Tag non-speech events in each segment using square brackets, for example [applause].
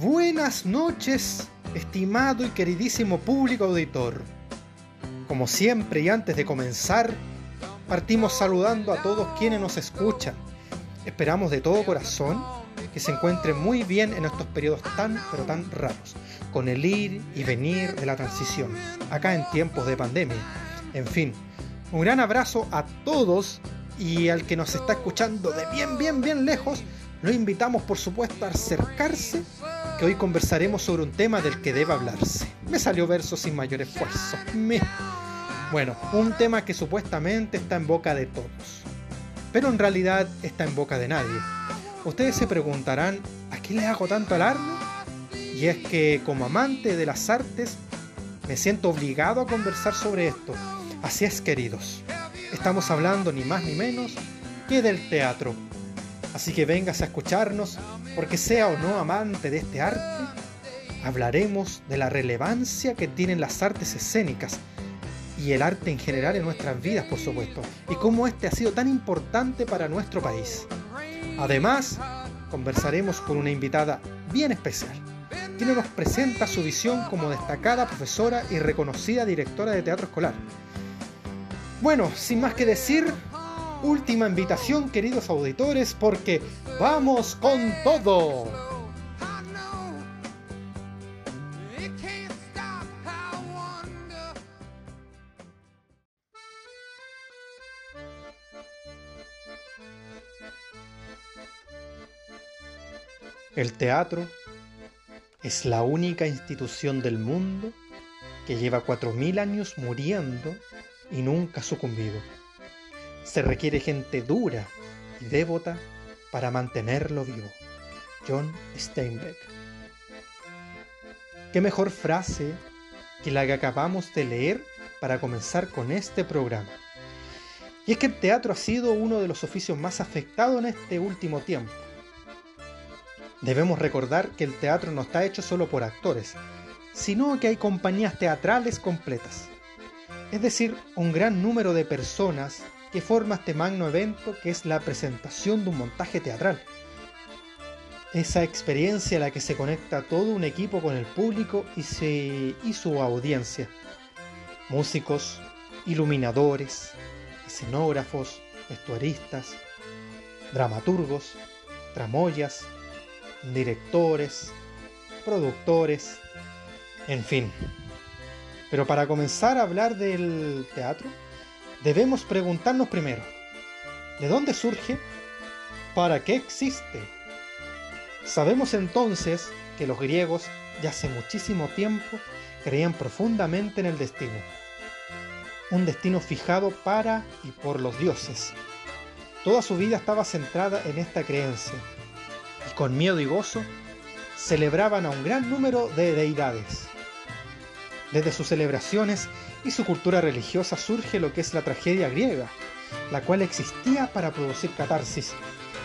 Buenas noches, estimado y queridísimo público auditor. Como siempre y antes de comenzar, partimos saludando a todos quienes nos escuchan. Esperamos de todo corazón que se encuentren muy bien en estos periodos tan pero tan raros, con el ir y venir de la transición, acá en tiempos de pandemia. En fin, un gran abrazo a todos y al que nos está escuchando de bien, bien, bien lejos, lo invitamos por supuesto a acercarse hoy conversaremos sobre un tema del que debe hablarse. Me salió verso sin mayor esfuerzo. Bueno, un tema que supuestamente está en boca de todos, pero en realidad está en boca de nadie. Ustedes se preguntarán, ¿a qué le hago tanto alarme? Y es que como amante de las artes, me siento obligado a conversar sobre esto. Así es, queridos. Estamos hablando ni más ni menos que del teatro. Así que vengas a escucharnos, porque sea o no amante de este arte, hablaremos de la relevancia que tienen las artes escénicas y el arte en general en nuestras vidas, por supuesto, y cómo este ha sido tan importante para nuestro país. Además, conversaremos con una invitada bien especial, quien nos presenta su visión como destacada profesora y reconocida directora de teatro escolar. Bueno, sin más que decir, última invitación, queridos auditores, porque vamos con todo. El teatro es la única institución del mundo que lleva 4.000 años muriendo y nunca sucumbido. Se requiere gente dura y devota para mantenerlo vivo. John Steinbeck. ¿Qué mejor frase que la que acabamos de leer para comenzar con este programa? Y es que el teatro ha sido uno de los oficios más afectados en este último tiempo. Debemos recordar que el teatro no está hecho solo por actores, sino que hay compañías teatrales completas. Es decir, un gran número de personas que forma este magno evento que es la presentación de un montaje teatral. Esa experiencia a la que se conecta todo un equipo con el público y, su audiencia. Músicos, iluminadores, escenógrafos, vestuaristas, dramaturgos, tramoyas, directores, productores, en fin. Pero para comenzar a hablar del teatro, debemos preguntarnos primero, ¿de dónde surge? ¿Para qué existe? Sabemos entonces que los griegos ya hace muchísimo tiempo creían profundamente en el destino, un destino fijado para y por los dioses. Toda su vida estaba centrada en esta creencia, y con miedo y gozo celebraban a un gran número de deidades. Desde sus celebraciones y su cultura religiosa surge lo que es la tragedia griega, la cual existía para producir catarsis,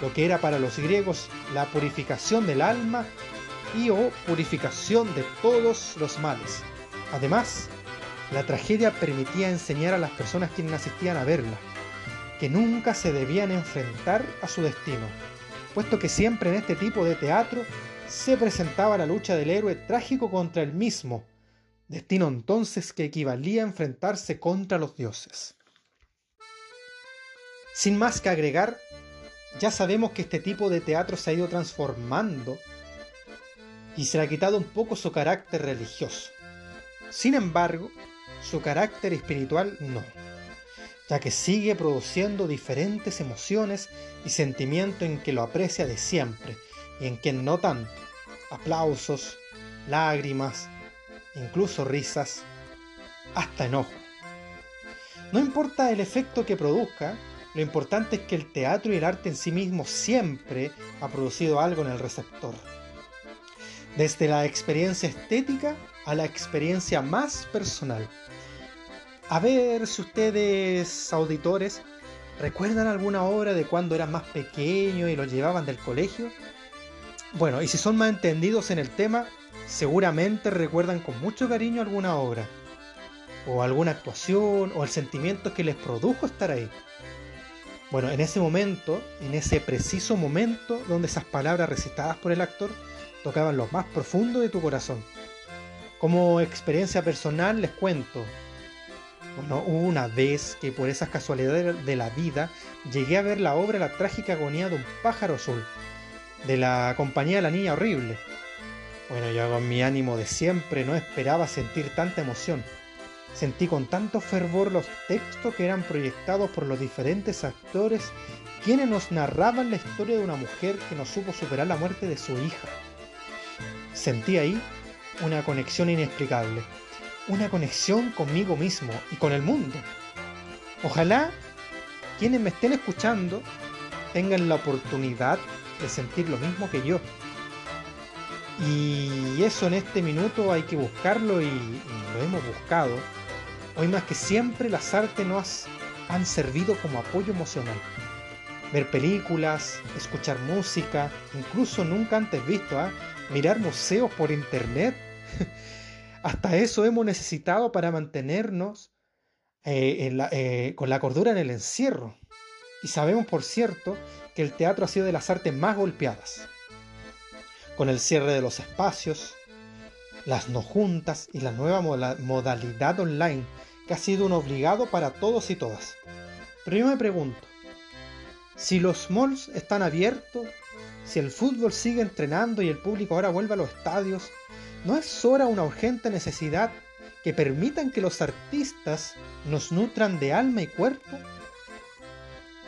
lo que era para los griegos la purificación del alma y o purificación de todos los males. Además, la tragedia permitía enseñar a las personas quienes asistían a verla, que nunca se debían enfrentar a su destino, puesto que siempre en este tipo de teatro se presentaba la lucha del héroe trágico contra el mismo, destino entonces que equivalía a enfrentarse contra los dioses. Sin más que agregar, ya sabemos que este tipo de teatro se ha ido transformando y se le ha quitado un poco su carácter religioso. Sin embargo, su carácter espiritual no, ya que sigue produciendo diferentes emociones y sentimientos en que lo aprecia de siempre y en quien no tanto. Aplausos, lágrimas, incluso risas, hasta enojo. No importa el efecto que produzca, lo importante es que el teatro y el arte en sí mismo siempre ha producido algo en el receptor. Desde la experiencia estética a la experiencia más personal. A ver si ustedes, auditores, recuerdan alguna obra de cuando eran más pequeños y los llevaban del colegio. Bueno, y si son más entendidos en el tema, seguramente recuerdan con mucho cariño alguna obra, o alguna actuación, o el sentimiento que les produjo estar ahí. Bueno, en ese momento, en ese preciso momento donde esas palabras recitadas por el actor tocaban lo más profundo de tu corazón. Como experiencia personal les cuento, bueno, hubo una vez que por esas casualidades de la vida llegué a ver la obra La trágica agonía de un pájaro azul, de la compañía de la niña horrible. Bueno, yo con mi ánimo de siempre no esperaba sentir tanta emoción. Sentí con tanto fervor los textos que eran proyectados por los diferentes actores quienes nos narraban la historia de una mujer que no supo superar la muerte de su hija. Sentí ahí una conexión inexplicable, una conexión conmigo mismo y con el mundo. Ojalá quienes me estén escuchando tengan la oportunidad de sentir lo mismo que yo. Y eso en este minuto hay que buscarlo y, lo hemos buscado. Hoy más que siempre las artes nos han servido como apoyo emocional. Ver películas, escuchar música, incluso nunca antes visto, ¿ah? mirar museos por internet. [laughs] Hasta eso hemos necesitado para mantenernos eh, eh, con la cordura en el encierro. Y sabemos, por cierto, que el teatro ha sido de las artes más golpeadas. Con el cierre de los espacios, las no juntas y la nueva modalidad online, que ha sido un obligado para todos y todas. Pero yo me pregunto, si los malls están abiertos, si el fútbol sigue entrenando y el público ahora vuelve a los estadios, ¿No es hora una urgente necesidad que permitan que los artistas nos nutran de alma y cuerpo?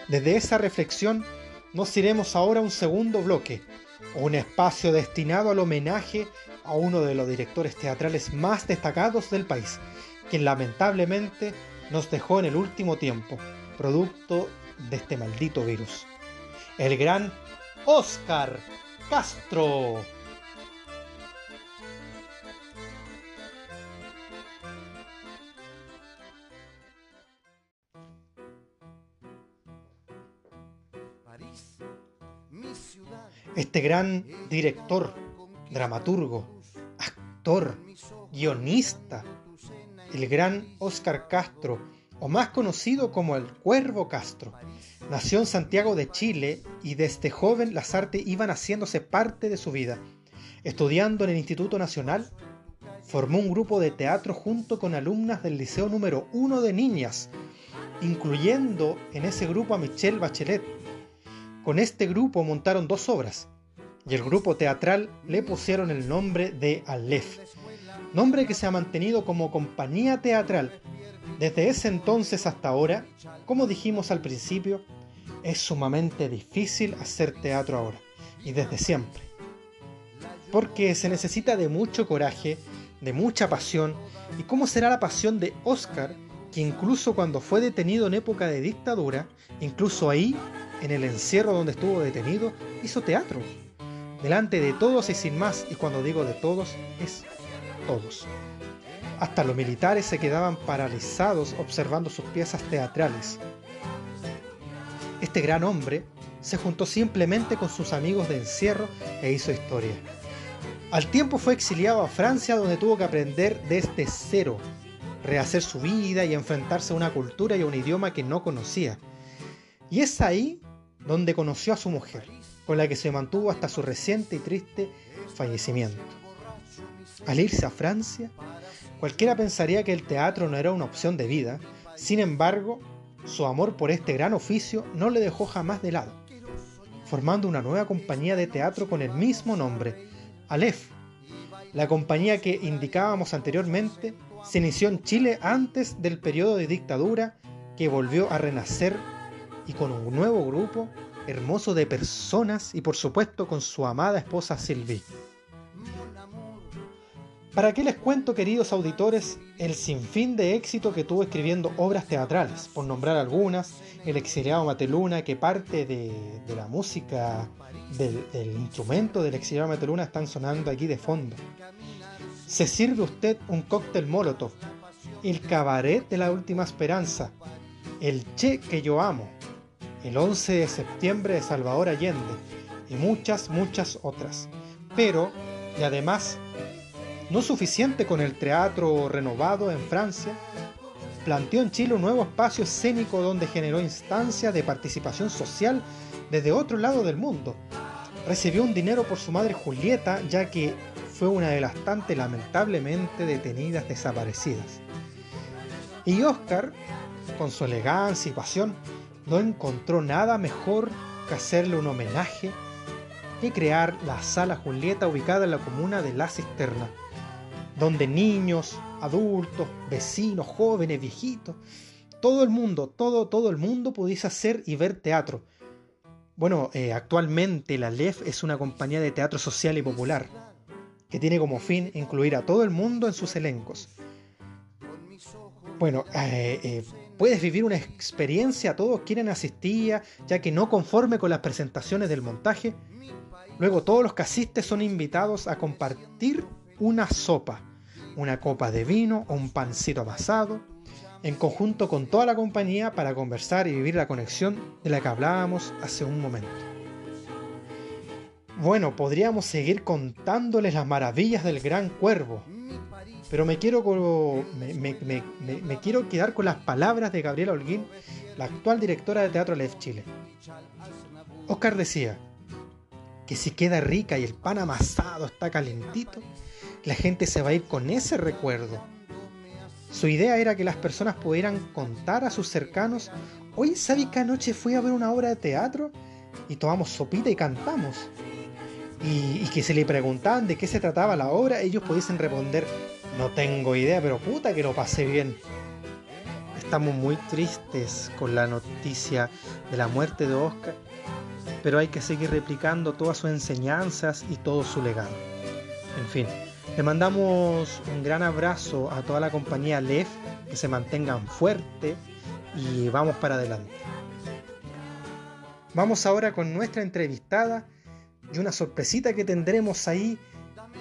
Desde esa reflexión nos iremos ahora a un segundo bloque, un espacio destinado al homenaje a uno de los directores teatrales más destacados del país, quien lamentablemente nos dejó en el último tiempo, producto de este maldito virus. El gran Oscar Castro. Este gran director, dramaturgo, actor, guionista, el gran Oscar Castro, o más conocido como el Cuervo Castro, nació en Santiago de Chile y desde joven las artes iban haciéndose parte de su vida. Estudiando en el Instituto Nacional, formó un grupo de teatro junto con alumnas del Liceo número 1 de niñas, incluyendo en ese grupo a Michelle Bachelet, con este grupo montaron dos obras y el grupo teatral le pusieron el nombre de Aleph, nombre que se ha mantenido como compañía teatral. Desde ese entonces hasta ahora, como dijimos al principio, es sumamente difícil hacer teatro ahora, y desde siempre. Porque se necesita de mucho coraje, de mucha pasión, y cómo será la pasión de Oscar, que incluso cuando fue detenido en época de dictadura, incluso ahí en el encierro donde estuvo detenido, hizo teatro. Delante de todos y sin más, y cuando digo de todos, es todos. Hasta los militares se quedaban paralizados observando sus piezas teatrales. Este gran hombre se juntó simplemente con sus amigos de encierro e hizo historia. Al tiempo fue exiliado a Francia donde tuvo que aprender desde cero, rehacer su vida y enfrentarse a una cultura y un idioma que no conocía. Y es ahí donde conoció a su mujer, con la que se mantuvo hasta su reciente y triste fallecimiento. Al irse a Francia, cualquiera pensaría que el teatro no era una opción de vida, sin embargo, su amor por este gran oficio no le dejó jamás de lado, formando una nueva compañía de teatro con el mismo nombre, Aleph. La compañía que indicábamos anteriormente se inició en Chile antes del periodo de dictadura que volvió a renacer y con un nuevo grupo hermoso de personas y por supuesto con su amada esposa Sylvie. ¿Para qué les cuento, queridos auditores, el sinfín de éxito que tuvo escribiendo obras teatrales? Por nombrar algunas, El exiliado Mateluna, que parte de, la música del, del, instrumento del exiliado Mateluna están sonando aquí de fondo. Se sirve usted un cóctel Molotov, El cabaret de la última esperanza, El Che que yo amo, el 11 de septiembre de Salvador Allende y muchas, muchas otras. Pero, y además, no suficiente con el teatro renovado en Francia, planteó en Chile un nuevo espacio escénico donde generó instancias de participación social desde otro lado del mundo. recibió un dinero por su madre Julieta, ya que fue una de las tantas lamentablemente detenidas desaparecidas. Y Oscar, con su elegancia y pasión, no encontró nada mejor que hacerle un homenaje y crear la Sala Julieta ubicada en la comuna de La Cisterna, donde niños, adultos, vecinos, jóvenes, viejitos, todo el mundo, todo, todo el mundo pudiese hacer y ver teatro. Bueno, eh, actualmente la LEF es una compañía de teatro social y popular, que tiene como fin incluir a todo el mundo en sus elencos. Bueno, eh, eh, puedes vivir una experiencia, todos quieren asistir, ya que no conforme con las presentaciones del montaje, luego todos los que asisten son invitados a compartir una sopa, una copa de vino o un pancito amasado, en conjunto con toda la compañía para conversar y vivir la conexión de la que hablábamos hace un momento. Bueno, podríamos seguir contándoles las maravillas del gran cuervo, pero me quiero, me, quiero quedar con las palabras de Gabriela Holguín, la actual directora de Teatro Lef Chile. Oscar decía que si queda rica y el pan amasado está calentito, la gente se va a ir con ese recuerdo. Su idea era que las personas pudieran contar a sus cercanos, hoy ¿sabes que anoche fui a ver una obra de teatro? Y tomamos sopita y cantamos. Y, y que se le preguntaban de qué se trataba la obra, ellos pudiesen responder, no tengo idea, pero puta que lo pasé bien. Estamos muy tristes con la noticia de la muerte de Oscar, pero hay que seguir replicando todas sus enseñanzas y todo su legado. En fin, le mandamos un gran abrazo a toda la compañía LEF, que se mantengan fuerte y vamos para adelante. Vamos ahora con nuestra entrevistada y una sorpresita que tendremos ahí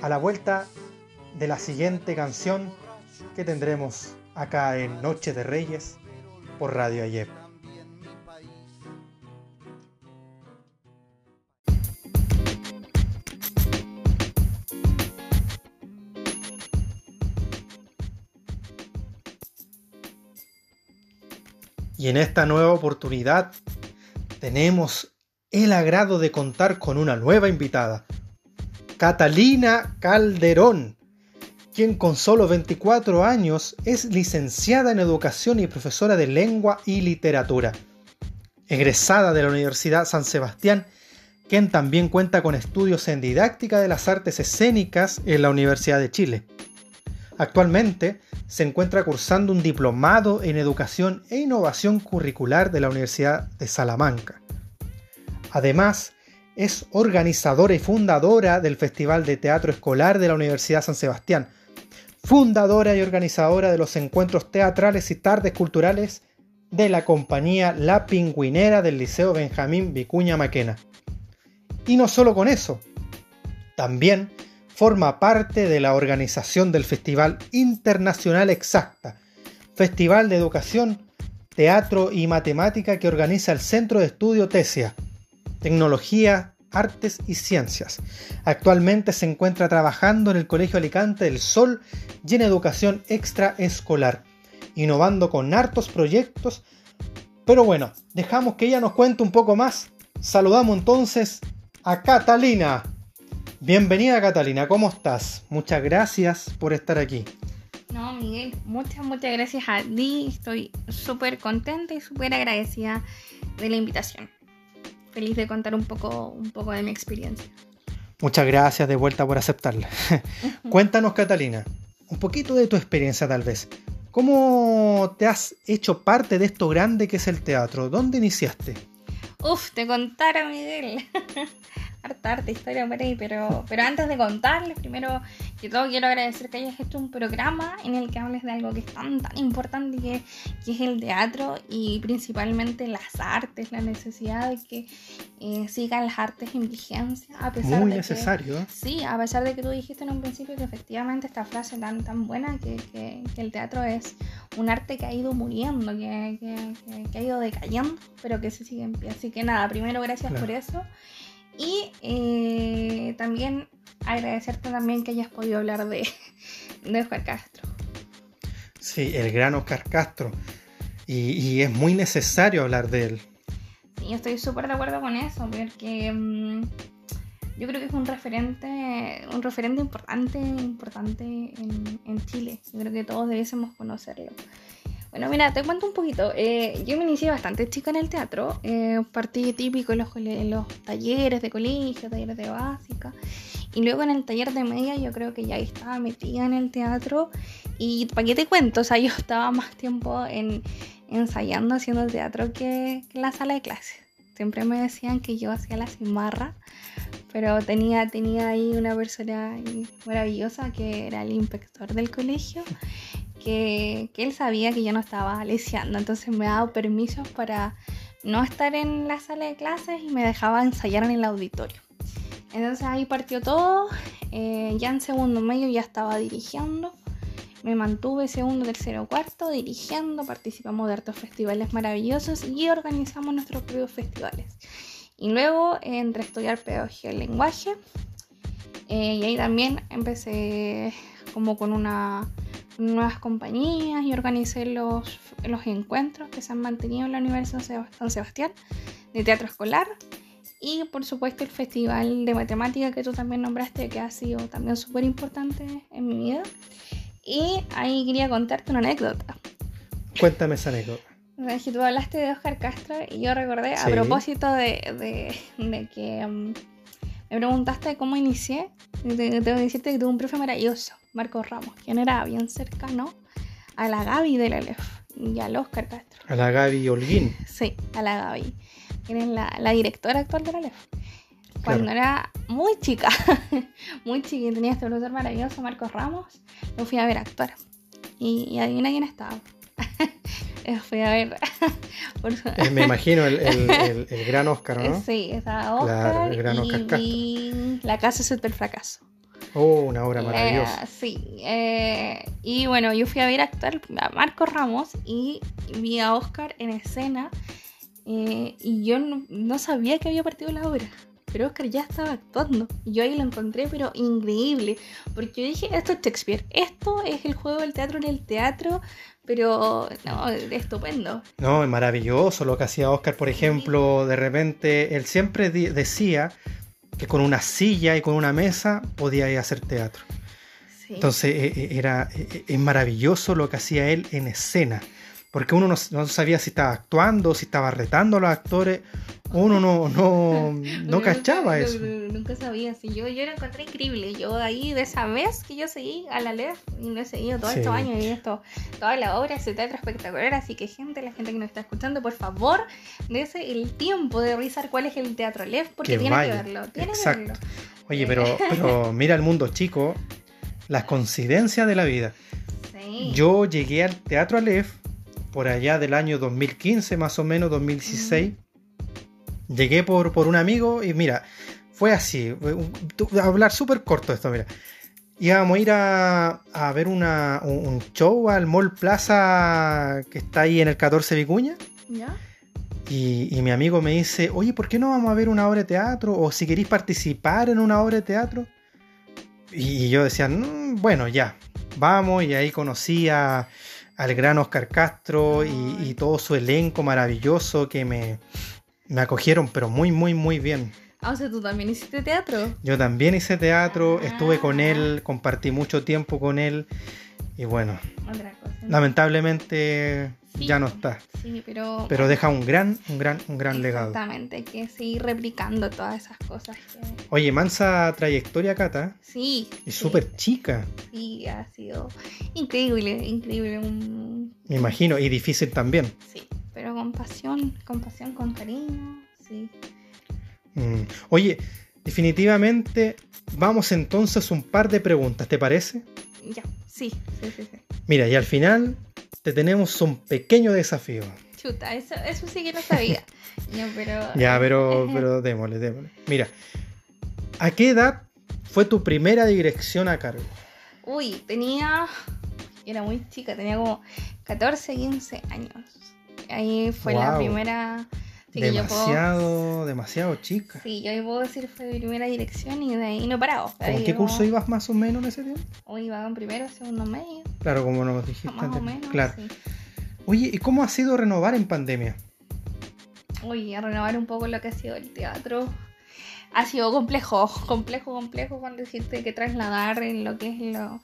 a la vuelta de la siguiente canción que tendremos acá en Noche de Reyes por Radio Ayep. Y en esta nueva oportunidad tenemos el agrado de contar con una nueva invitada, Catalina Calderón, quien con solo 24 años es licenciada en Educación y profesora de Lengua y Literatura. Egresada de la Universidad San Sebastián, quien también cuenta con estudios en didáctica de las artes escénicas en la Universidad de Chile. Actualmente se encuentra cursando un diplomado en Educación e Innovación Curricular de la Universidad de Salamanca. Además, es organizadora y fundadora del Festival de Teatro Escolar de la Universidad San Sebastián, fundadora y organizadora de los encuentros teatrales y tardes culturales de la compañía La Pingüinera del Liceo Benjamín Vicuña Maquena. Y no solo con eso, también forma parte de la organización del Festival Internacional Exacta, Festival de Educación, Teatro y Matemática que organiza el Centro de Estudio TESIA, Tecnología, Artes y Ciencias. Actualmente se encuentra trabajando en el Colegio Alicante del Sol y en educación extraescolar, innovando con hartos proyectos. Pero bueno, dejamos que ella nos cuente un poco más. Saludamos entonces a Catalina. Bienvenida Catalina, ¿cómo estás? Muchas gracias por estar aquí. No, Miguel, muchas, muchas gracias a ti. Estoy súper contenta y súper agradecida de la invitación feliz de contar un poco, un poco de mi experiencia. Muchas gracias de vuelta por aceptarla. [laughs] Cuéntanos, Catalina, un poquito de tu experiencia tal vez. ¿Cómo te has hecho parte de esto grande que es el teatro? ¿Dónde iniciaste? Uf, te contara Miguel. [laughs] harta, harta historia por ahí, pero, pero antes de contarles, primero que todo quiero agradecer que hayas hecho un programa en el que hables de algo que es tan, tan importante que, que es el teatro y principalmente las artes, la necesidad de que eh, sigan las artes en vigencia. A pesar Muy necesario. ¿eh? sí, a pesar de que tú dijiste en un principio que efectivamente esta frase tan, tan buena, que, que, que el teatro es un arte que ha ido muriendo, que, que, ha ido decayendo, pero que se sigue en pie. Así que nada, primero gracias por eso. Y eh, también agradecerte también que hayas podido hablar de, [laughs] de Oscar Castro. Sí, el gran Oscar Castro. Y, es muy necesario hablar de él. Sí, yo estoy súper de acuerdo con eso, porque mm, yo creo que es un referente, un referente importante, importante en, en Chile. Yo creo que todos debiésemos conocerlo. Bueno, mira, te cuento un poquito. Eh, yo me inicié bastante chica en el teatro. Eh, partí típico en los, en los talleres de colegio, talleres de básica. Y luego en el taller de media yo creo que ya estaba metida en el teatro. Y para qué te cuento, o sea, yo [laughs] estaba más tiempo en, ensayando, haciendo teatro que, que en la sala de clases. Siempre me decían que yo hacía la cimarra, pero tenía, tenía ahí una persona maravillosa que era el inspector del colegio que, él sabía que yo no estaba leseando, entonces me daba permisos para no estar en la sala de clases y me dejaba ensayar en el auditorio. Entonces ahí partió todo, eh, ya en segundo medio ya estaba dirigiendo, me mantuve segundo, tercero, cuarto dirigiendo, participamos de hartos festivales maravillosos y organizamos nuestros propios festivales. Y luego entré a estudiar pedagogía del lenguaje eh, y ahí también empecé como con una nuevas compañías y organicé los, los encuentros que se han mantenido en la Universidad de San Sebastián de teatro escolar y por supuesto el festival de matemática que tú también nombraste que ha sido también súper importante en mi vida. Y ahí quería contarte una anécdota. Cuéntame esa anécdota. Que tú hablaste de Oscar Castro y yo recordé a propósito de, de, que mm, me preguntaste cómo inicié. Tengo que decirte que tuve un profe maravilloso Marcos Ramos, quien era bien cercano a la Gaby de la LEF y al Oscar Castro. A la Gaby Holguín. [laughs] Sí, a la Gaby, quien es la, directora actual de la LEF. Cuando era muy chica, [laughs] muy chica y tenía este profesor maravilloso, Marcos Ramos, lo fui a ver actuar. Y, adivina quién estaba. [laughs] fui a ver. Eh, me imagino el, gran Oscar, ¿no? Sí, estaba Oscar. Claro, el gran Oscar y La casa es el fracaso. Oh, una obra maravillosa. Eh, sí, eh, y bueno, yo fui a ver actuar a Marco Ramos y vi a Oscar en escena eh, y yo no, sabía que había partido la obra. Pero Oscar ya estaba actuando. Y yo ahí lo encontré, pero increíble. Porque yo dije, esto es Shakespeare. Esto es el juego del teatro en el teatro. Pero, no, estupendo. No, es maravilloso lo que hacía Oscar, por ejemplo. De repente, él siempre decía que con una silla y con una mesa podía ir a hacer teatro. Entonces e, e, era, e, es maravilloso lo que hacía él en escena, porque uno no, sabía si estaba actuando, si estaba retando a los actores, uno no, no, [laughs] no cachaba eso. Nunca sabía, si yo, yo lo encontré increíble, yo ahí de esa vez que yo seguí a la LEF y lo he seguido todos estos años y esto, toda la obra, ese teatro espectacular, así que gente, la gente que nos está escuchando, por favor, dése el tiempo de revisar cuál es el teatro LEF, porque tiene que verlo, tiene Exacto. que verlo. Oye, pero, pero [laughs] mira el mundo chico, las coincidencias de la vida. Yo llegué al Teatro Aleph por allá del año 2015, más o menos 2016. Llegué por, por un amigo y mira, fue así. hablar súper corto esto, mira. Íbamos a ir a, a ver una, un, show al Mall Plaza que está ahí en el 14 Vicuña. ¿Ya? Y, y, mi amigo me dice, oye, ¿por qué no vamos a ver una obra de teatro? O si queréis participar en una obra de teatro. Y yo decía, mm, bueno, ya, vamos. Y ahí conocí a, al gran Oscar Castro y, todo su elenco maravilloso que me, me acogieron, pero muy, muy, muy bien. Ah, o sea, tú también hiciste teatro. Yo también hice teatro, estuve con él, compartí mucho tiempo con él y bueno, lamentablemente ya no está. Sí, pero, pero deja un gran, un gran, un gran legado. Exactamente, hay que seguir replicando todas esas cosas. Oye, mansa trayectoria, Cata. Sí. Es súper chica. Sí, ha sido increíble, increíble. Me imagino, y difícil también. Sí, pero con pasión, con pasión, con cariño, sí. Mm. Oye, definitivamente vamos entonces a un par de preguntas, ¿te parece? Ya, sí, sí, sí. sí. Mira, y al final te tenemos un pequeño desafío. Chuta, eso, eso sí que no sabía. [laughs] pero... Ya, pero, [laughs] pero démosle, démosle. Mira, ¿a qué edad fue tu primera dirección a cargo? Uy, tenía. Era muy chica, tenía como 14, 15 años. Ahí fue la primera demasiado, demasiado chica. Sí, yo puedo decir fue mi primera dirección y de ahí no parado. ¿Con qué curso ibas más o menos en ese tiempo? Hoy iba en primero, segundo medio. Claro, como nos dijiste más O menos, claro. Oye, ¿y cómo ha sido renovar en pandemia? Oye, a renovar un poco lo que ha sido el teatro. ha sido complejo, [laughs] complejo, complejo cuando decirte que trasladar en lo que es lo,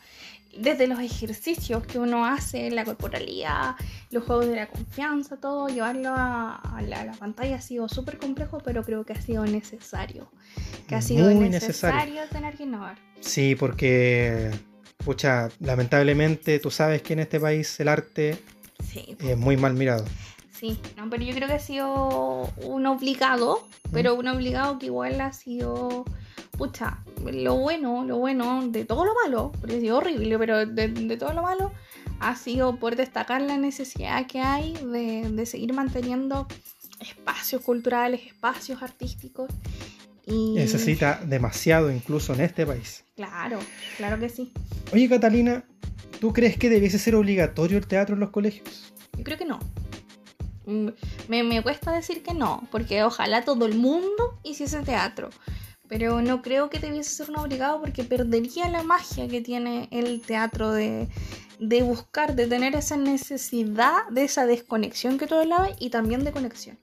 desde los ejercicios que uno hace, la corporalidad, los juegos de la confianza, todo, llevarlo a, la, pantalla ha sido súper complejo, pero creo que ha sido necesario. Que ha sido necesario, tener que innovar. Sí, porque, pucha, lamentablemente tú sabes que en este país el arte es muy mal mirado. Sí, pero yo creo que ha sido un obligado, pero un obligado que igual ha sido pucha, lo bueno, lo bueno de todo lo malo, porque ha sido horrible, pero de, todo lo malo ha sido por destacar la necesidad que hay de, seguir manteniendo espacios culturales, espacios artísticos. Y... Necesita demasiado incluso en este país. Claro, claro que sí. Oye Catalina, ¿tú crees que debiese ser obligatorio el teatro en los colegios? Yo creo que no. Mm, me, me cuesta decir que no, porque ojalá todo el mundo hiciese teatro pero no creo que debiese ser un obligado porque perdería la magia que tiene el teatro de, buscar, de tener esa necesidad de esa desconexión que tú hablabas y también de conexión.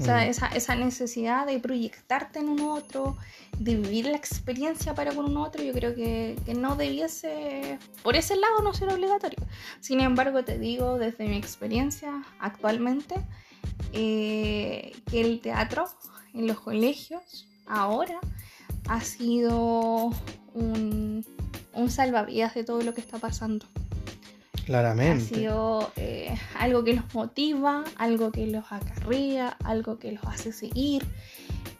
O sea, mm. esa, necesidad de proyectarte en un otro, de vivir la experiencia para con un otro, yo creo que, no debiese, por ese lado, no ser obligatorio. Sin embargo, te digo desde mi experiencia actualmente, eh, que el teatro en los colegios ahora ha sido un, salvavidas de todo lo que está pasando. Claramente. Ha sido eh, algo que los motiva, algo que los acarrea, algo que los hace seguir.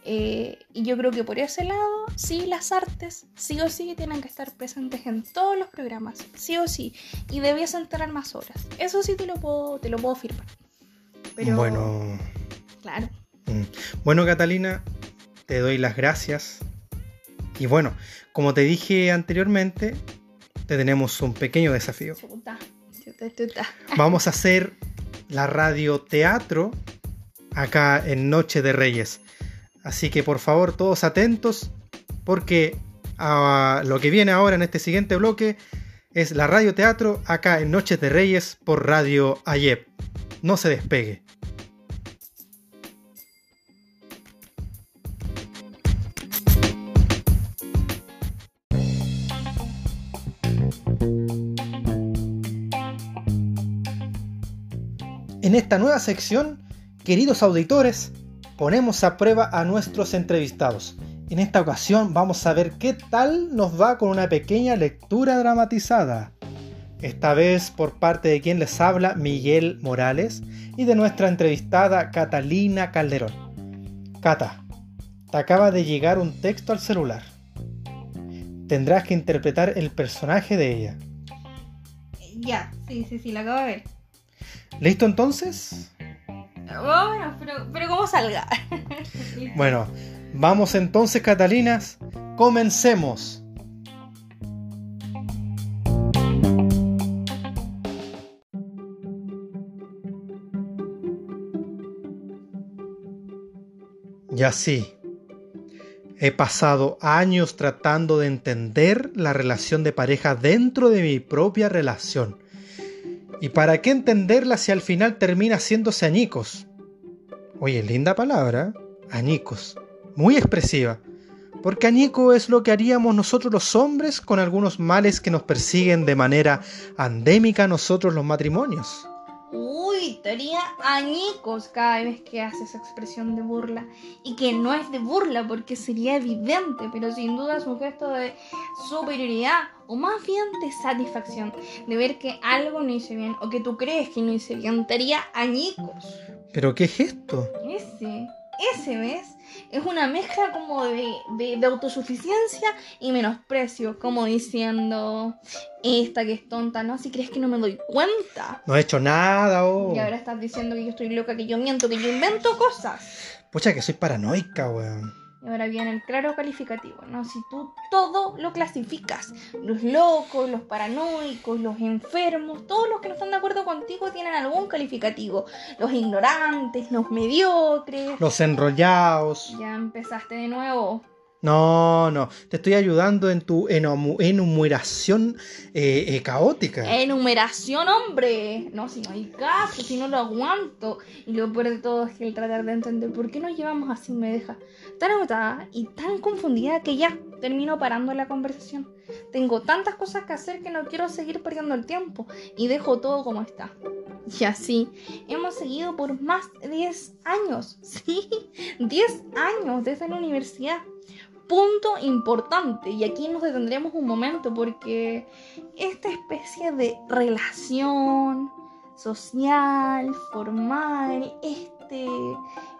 Eh, y yo creo que por ese lado, sí, las artes, sí o sí, tienen que estar presentes en todos los programas, sí o sí. Y debiesen tener más horas. Eso sí te lo puedo, te lo puedo firmar. Pero, bueno. Claro. Mm. Bueno, Catalina, te doy las gracias. Y bueno, como te dije anteriormente, te tenemos un pequeño desafío. Vamos a hacer la radio teatro acá en Noche de Reyes. Así que por favor, todos atentos, porque a lo que viene ahora en este siguiente bloque es la radio teatro acá en Noches de Reyes por Radio Ayep. No se despegue. En esta nueva sección, queridos auditores, ponemos a prueba a nuestros entrevistados. En esta ocasión vamos a ver qué tal nos va con una pequeña lectura dramatizada. Esta vez por parte de quien les habla Miguel Morales y de nuestra entrevistada Catalina Calderón. Cata, te acaba de llegar un texto al celular. Tendrás que interpretar el personaje de ella. Ya, sí, sí, sí, lo acabo de ver. ¿Listo entonces? Bueno, pero, ¿cómo salga? [laughs] bueno, vamos entonces, Catalinas. Comencemos. Y así, he pasado años tratando de entender la relación de pareja dentro de mi propia relación ¿Y para qué entenderla si al final termina haciéndose añicos? Oye, linda palabra, añicos. Muy expresiva. Porque añico es lo que haríamos nosotros los hombres con algunos males que nos persiguen de manera andémica nosotros los matrimonios. Añicos cada vez que hace esa expresión de burla. Y que no es de burla porque sería evidente, pero sin duda es un gesto de superioridad o más bien de satisfacción de ver que algo no hice bien o que tú crees que no hice bien. Te añicos. ¿Pero qué es esto? Ese, ese, ¿ves? Es una mezcla como de, de, autosuficiencia y menosprecio, como diciendo, esta que es tonta, ¿no? Si crees que no me doy cuenta. No he hecho nada, oh. Y ahora estás diciendo que yo estoy loca, que yo miento, que yo invento cosas. Pucha, que soy paranoica, weón. Y ahora viene el claro calificativo, ¿no? Si tú todo lo clasificas, los locos, los paranoicos, los enfermos, todos los que no están de acuerdo contigo tienen algún calificativo. Los ignorantes, los mediocres. Los enrollados. Ya empezaste de nuevo. No, no, te estoy ayudando en tu enumeración eh, eh, caótica. Enumeración, hombre. No, si no hay caso, si no lo aguanto. Y lo peor de todo es que el tratar de entender por qué nos llevamos así me deja tan agotada y tan confundida que ya termino parando la conversación. Tengo tantas cosas que hacer que no quiero seguir perdiendo el tiempo y dejo todo como está. Y así hemos seguido por más de 10 años. [laughs] Sí, 10 años desde la universidad. Punto importante, y aquí nos detendremos un momento porque esta especie de relación social, formal, este,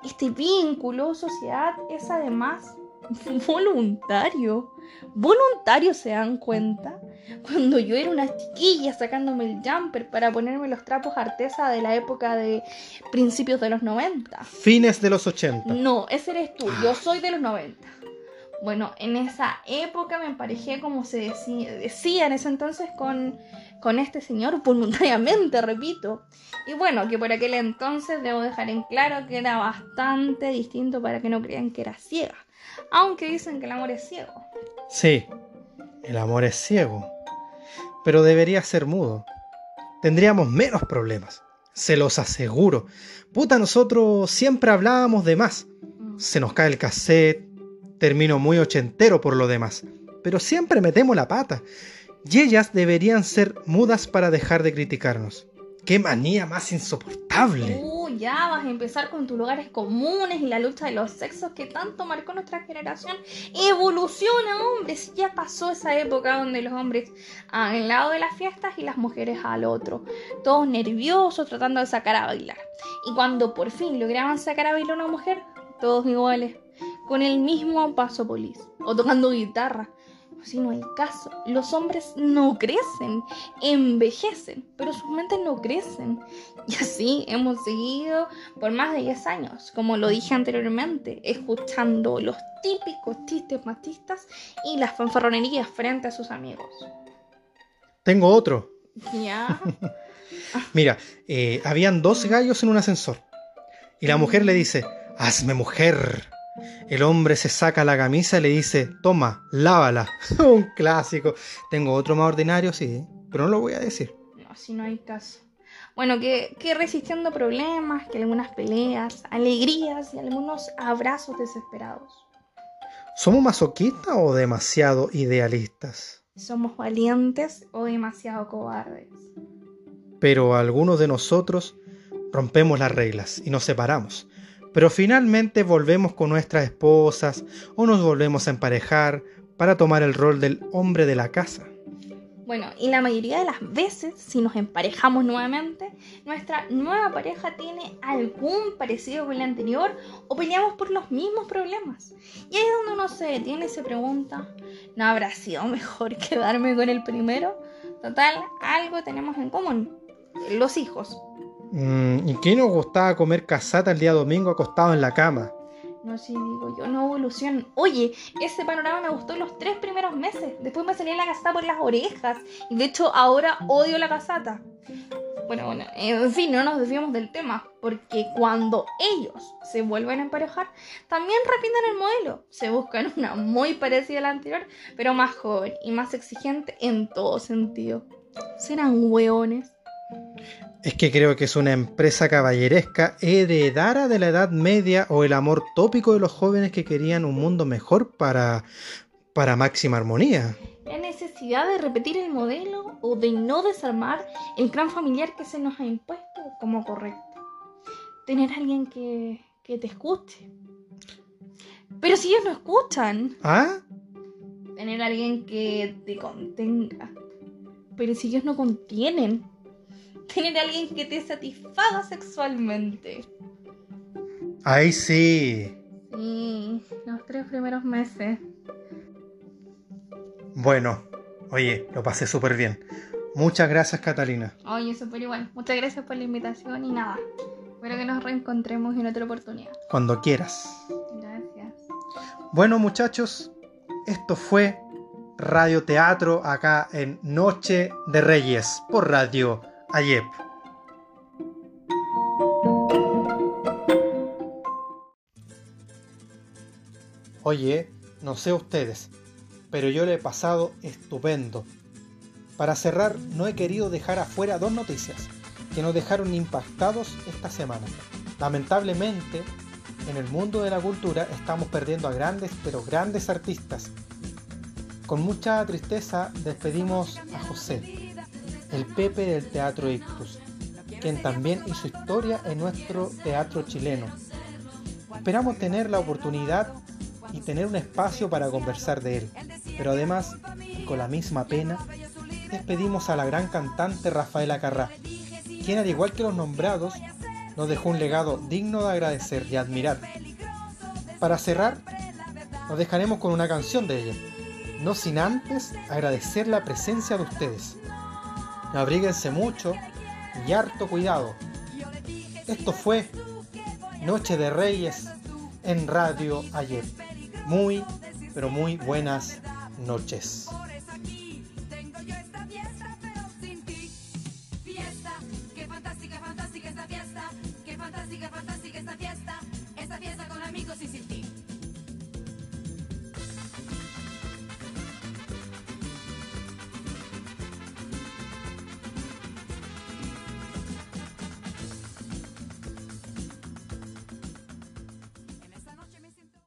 este vínculo, sociedad, es además [laughs] voluntario. Voluntario, ¿se dan cuenta? Cuando yo era una chiquilla sacándome el jumper para ponerme los trapos artesa de la época de principios de los 90. Fines de los 80. No, ese eres tú, yo soy de los 90. Bueno, en esa época me emparejé, como se decía, en ese entonces, con, con este señor voluntariamente, repito. Y bueno, que por aquel entonces debo dejar en claro que era bastante distinto para que no crean que era ciega. Aunque dicen que el amor es ciego. Sí, el amor es ciego. Pero debería ser mudo. Tendríamos menos problemas. Se los aseguro. Puta, nosotros siempre hablábamos de más. Mm. Se nos cae el cassette. Termino muy ochentero por lo demás. Pero siempre metemos la pata. Y ellas deberían ser mudas para dejar de criticarnos. ¡Qué manía más insoportable! Uh, ya vas a empezar con tus lugares comunes y la lucha de los sexos que tanto marcó nuestra generación. Evoluciona, hombres. Ya pasó esa época donde los hombres al lado de las fiestas y las mujeres al otro. Todos nerviosos tratando de sacar a bailar. Y cuando por fin lograban sacar a bailar a una mujer, todos iguales. Con el mismo paso polis. O tocando guitarra si no hay caso. Los hombres no crecen, envejecen, pero sus mentes no crecen. Y así hemos seguido por más de 10 años, como lo dije anteriormente, escuchando los típicos chistes machistas y las fanfarronerías frente a sus amigos. Tengo otro. Ya. [laughs] Mira, eh, habían dos gallos en un ascensor. Y la mujer le dice, hazme mujer. El hombre se saca la camisa y le dice, toma, lávala. [laughs] Un clásico. Tengo otro más ordinario, sí, pero no lo voy a decir. No, si no hay caso. Bueno, que, que resistiendo problemas, que algunas peleas, alegrías y algunos abrazos desesperados. ¿Somos masoquistas o demasiado idealistas? Somos valientes o demasiado cobardes. Pero algunos de nosotros rompemos las reglas y nos separamos pero finalmente volvemos con nuestras esposas o nos volvemos a emparejar para tomar el rol del hombre de la casa. Bueno, y la mayoría de las veces, si nos emparejamos nuevamente, nuestra nueva pareja tiene algún parecido con la anterior o peleamos por los mismos problemas. Y ahí es donde uno se detiene y se pregunta, ¿no habrá sido mejor [laughs] quedarme con el primero? Total, algo tenemos en común, los hijos. Mm, ¿Y qué nos gustaba comer casata el día domingo acostado en la cama? No, sí, digo yo, no evolución. Oye, ese panorama me gustó los tres primeros meses. Después me salía la casata por las orejas. Y de hecho, ahora odio la casata. Bueno, bueno, en fin, no nos desviamos del tema. Porque cuando ellos se vuelven a emparejar, también repiten el modelo. Se buscan una muy parecida a la anterior, pero más joven y más exigente en todo sentido. ¿Serán hueones? Es que creo que es una empresa caballeresca heredara de la Edad Media o el amor tópico de los jóvenes que querían un mundo mejor para, para máxima armonía. La necesidad de repetir el modelo o de no desarmar el clan familiar que se nos ha impuesto como correcto. Tener a alguien que, que te escuche. Pero si ellos no escuchan. ¿Ah? Tener a alguien que te contenga. Pero si ellos no contienen tener a alguien que te satisfaga sexualmente. Ay, sí. Sí, los tres primeros meses. Bueno, oye, lo pasé súper bien. Muchas gracias, Catalina. Oye, súper igual. Muchas gracias por la invitación y nada. Espero que nos reencontremos en otra oportunidad. Cuando quieras. Gracias. Bueno, muchachos, esto fue Radio Teatro acá en Noche de Reyes por Radio Ayep. Oye, No sé ustedes, pero yo le he pasado estupendo. Para cerrar, no he querido dejar afuera dos noticias que nos dejaron impactados esta semana. Lamentablemente, en el mundo de la cultura estamos perdiendo a grandes, pero grandes artistas. Con mucha tristeza despedimos a José, el Pepe del Teatro Ictus, quien también hizo historia en nuestro teatro chileno. Esperamos tener la oportunidad y tener un espacio para conversar de él, pero además, con la misma pena, despedimos a la gran cantante Rafaela Carrá, quien al igual que los nombrados, nos dejó un legado digno de agradecer y admirar. Para cerrar, nos dejaremos con una canción de ella, no sin antes agradecer la presencia de ustedes. Abríguense mucho y harto cuidado. Esto fue Noche de Reyes en Radio Ayer. Muy, pero muy buenas noches.